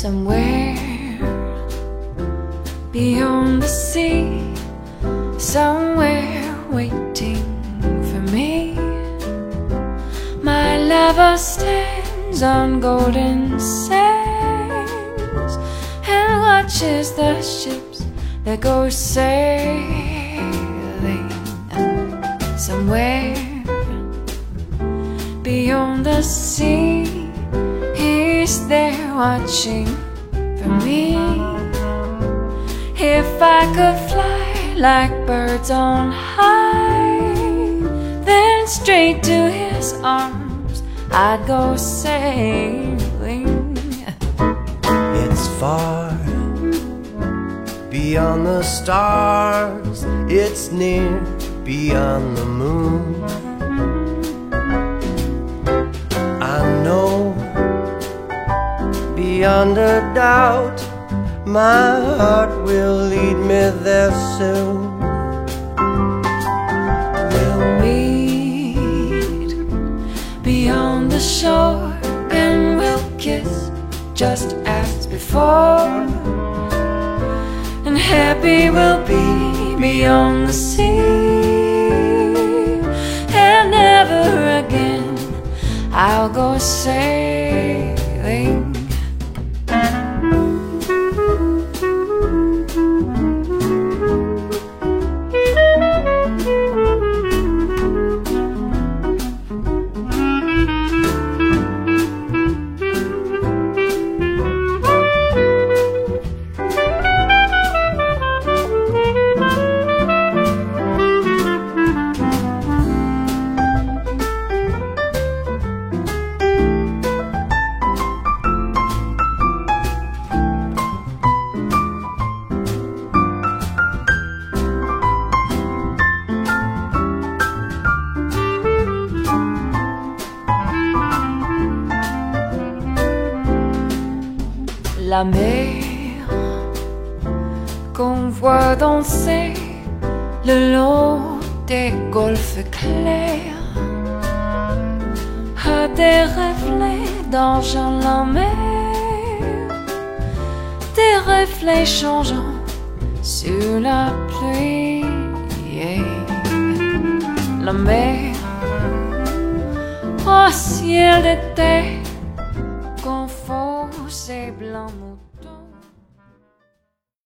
somewhere beyond the sea, somewhere waiting for me. My lover stands on golden sands and watches the ships that go sailing somewhere beyond the sea. Watching for me. If I could fly like birds on high, then straight to his arms I'd go sailing. It's far beyond the stars, it's near beyond the moon. Beyond a doubt my heart will lead me there soon. We'll meet beyond the shore and we'll kiss just as before. And happy we'll be beyond the sea. And never again I'll go sailing. La mer qu'on voit danser le long des golfes clairs a des reflets d'argent la mer, des reflets changeants sur la pluie. La mer au ciel d'été amo.